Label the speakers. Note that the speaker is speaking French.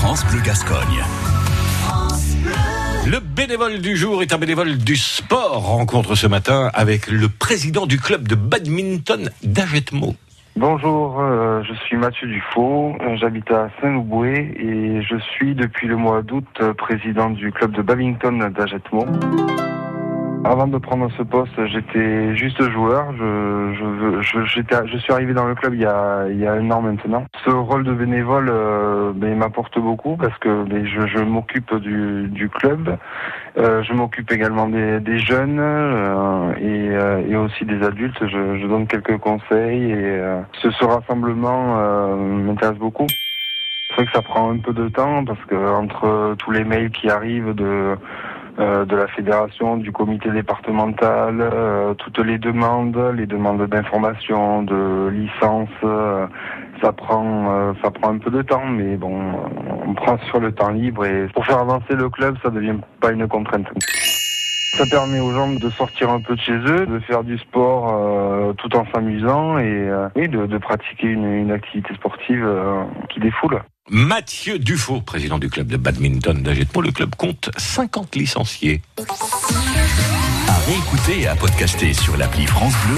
Speaker 1: France Bleu Gascogne.
Speaker 2: Le bénévole du jour est un bénévole du sport. Rencontre ce matin avec le président du club de badminton d'Agetmo.
Speaker 3: Bonjour, euh, je suis Mathieu Dufaux, euh, j'habite à Saint-Louboué et je suis depuis le mois d'août euh, président du club de badminton d'Agetmo. Avant de prendre ce poste, j'étais juste joueur. Je, je, je, je suis arrivé dans le club il y a, il y a un an maintenant. Ce rôle de bénévole euh, ben, m'apporte beaucoup parce que ben, je, je m'occupe du, du club. Euh, je m'occupe également des, des jeunes euh, et, euh, et aussi des adultes. Je, donne quelques conseils et euh, ce, ce rassemblement euh, m'intéresse beaucoup. C'est vrai que ça prend un peu de temps parce que entre tous les mails qui arrivent de de la fédération, du comité départemental, euh, toutes les demandes, les demandes d'information, de licence, euh, ça prend euh, ça prend un peu de temps, mais bon, on prend sur le temps libre et pour faire avancer le club, ça devient pas une contrainte. Ça permet aux gens de sortir un peu de chez eux, de faire du sport euh, tout en s'amusant et euh, de, pratiquer une, activité sportive euh, qui défoule.
Speaker 2: Mathieu Dufaux, président du club de badminton d'Agetmo. Le club compte 50 licenciés.
Speaker 1: À réécouter et à podcaster sur l'appli France Bleu